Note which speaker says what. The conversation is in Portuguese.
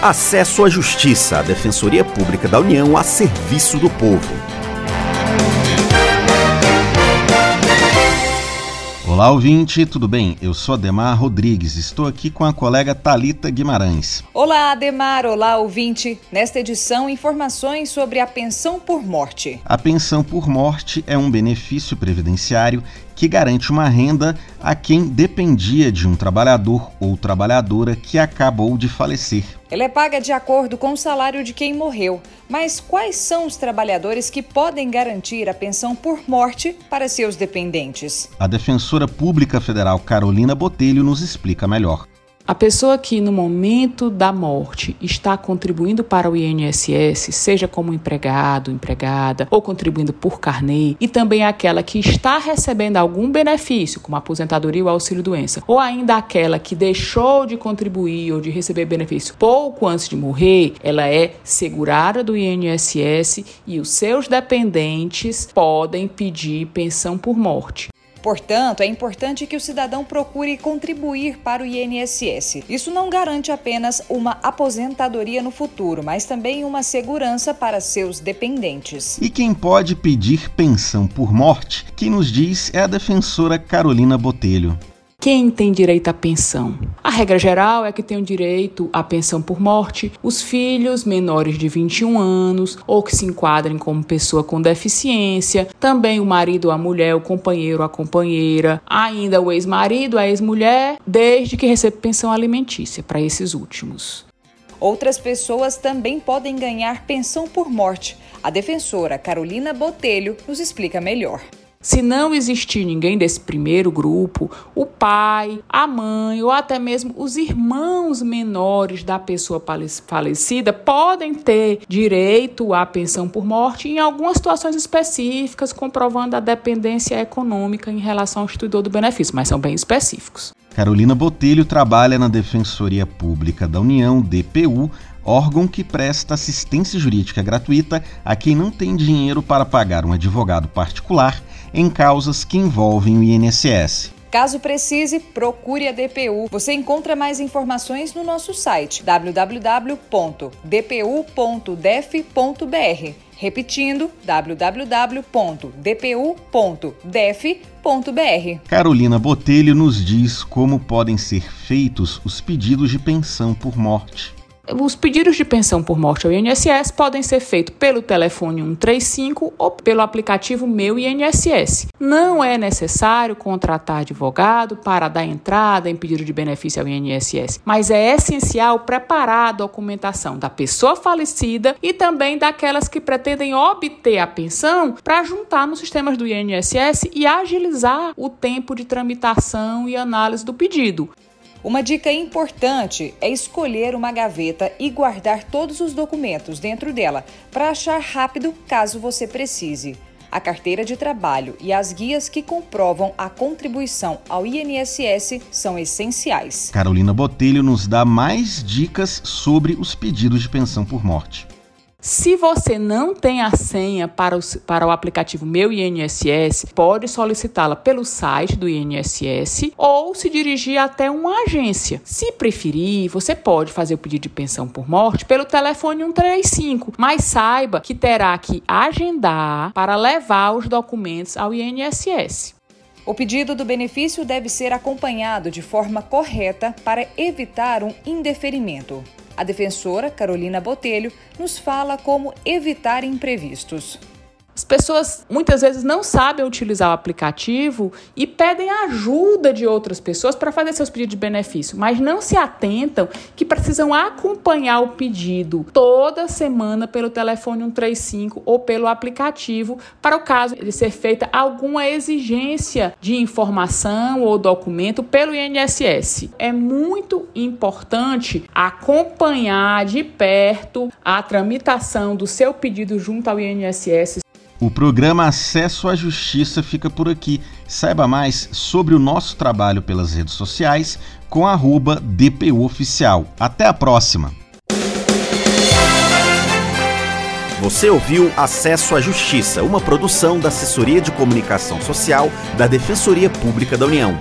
Speaker 1: Acesso à Justiça, a Defensoria Pública da União a serviço do povo.
Speaker 2: Olá, ouvinte, tudo bem? Eu sou Ademar Rodrigues, estou aqui com a colega Talita Guimarães.
Speaker 3: Olá, Ademar, olá, ouvinte. Nesta edição, informações sobre a pensão por morte.
Speaker 2: A pensão por morte é um benefício previdenciário que garante uma renda a quem dependia de um trabalhador ou trabalhadora que acabou de falecer.
Speaker 3: Ela é paga de acordo com o salário de quem morreu. Mas quais são os trabalhadores que podem garantir a pensão por morte para seus dependentes?
Speaker 2: A defensora pública federal Carolina Botelho nos explica melhor.
Speaker 4: A pessoa que no momento da morte está contribuindo para o INSS, seja como empregado, empregada ou contribuindo por carnê, e também aquela que está recebendo algum benefício, como aposentadoria ou auxílio doença, ou ainda aquela que deixou de contribuir ou de receber benefício pouco antes de morrer, ela é segurada do INSS e os seus dependentes podem pedir pensão por morte.
Speaker 3: Portanto, é importante que o cidadão procure contribuir para o INSS. Isso não garante apenas uma aposentadoria no futuro, mas também uma segurança para seus dependentes.
Speaker 2: E quem pode pedir pensão por morte, quem nos diz é a defensora Carolina Botelho.
Speaker 4: Quem tem direito à pensão? A regra geral é que tem o direito à pensão por morte os filhos menores de 21 anos ou que se enquadrem como pessoa com deficiência, também o marido, a mulher, o companheiro, a companheira, ainda o ex-marido, a ex-mulher, desde que receba pensão alimentícia para esses últimos.
Speaker 3: Outras pessoas também podem ganhar pensão por morte. A defensora Carolina Botelho nos explica melhor.
Speaker 4: Se não existir ninguém desse primeiro grupo, o pai, a mãe ou até mesmo os irmãos menores da pessoa falecida podem ter direito à pensão por morte em algumas situações específicas, comprovando a dependência econômica em relação ao instituidor do benefício, mas são bem específicos.
Speaker 2: Carolina Botelho trabalha na Defensoria Pública da União, DPU, órgão que presta assistência jurídica gratuita a quem não tem dinheiro para pagar um advogado particular em causas que envolvem o INSS.
Speaker 3: Caso precise, procure a DPU. Você encontra mais informações no nosso site www.dpu.def.br. Repetindo, www.dpu.def.br.
Speaker 2: Carolina Botelho nos diz como podem ser feitos os pedidos de pensão por morte.
Speaker 4: Os pedidos de pensão por morte ao INSS podem ser feitos pelo telefone 135 ou pelo aplicativo Meu INSS. Não é necessário contratar advogado para dar entrada em pedido de benefício ao INSS, mas é essencial preparar a documentação da pessoa falecida e também daquelas que pretendem obter a pensão para juntar nos sistemas do INSS e agilizar o tempo de tramitação e análise do pedido.
Speaker 3: Uma dica importante é escolher uma gaveta e guardar todos os documentos dentro dela para achar rápido caso você precise. A carteira de trabalho e as guias que comprovam a contribuição ao INSS são essenciais.
Speaker 2: Carolina Botelho nos dá mais dicas sobre os pedidos de pensão por morte.
Speaker 4: Se você não tem a senha para o, para o aplicativo Meu INSS, pode solicitá-la pelo site do INSS ou se dirigir até uma agência. Se preferir, você pode fazer o pedido de pensão por morte pelo telefone 135, mas saiba que terá que agendar para levar os documentos ao INSS.
Speaker 3: O pedido do benefício deve ser acompanhado de forma correta para evitar um indeferimento. A defensora, Carolina Botelho, nos fala como evitar imprevistos.
Speaker 4: As pessoas muitas vezes não sabem utilizar o aplicativo e pedem ajuda de outras pessoas para fazer seus pedidos de benefício, mas não se atentam que precisam acompanhar o pedido toda semana pelo telefone 135 ou pelo aplicativo, para o caso de ser feita alguma exigência de informação ou documento pelo INSS. É muito importante acompanhar de perto a tramitação do seu pedido junto ao INSS.
Speaker 2: O programa Acesso à Justiça fica por aqui. Saiba mais sobre o nosso trabalho pelas redes sociais com arroba DPUoficial. Até a próxima!
Speaker 1: Você ouviu Acesso à Justiça, uma produção da Assessoria de Comunicação Social da Defensoria Pública da União.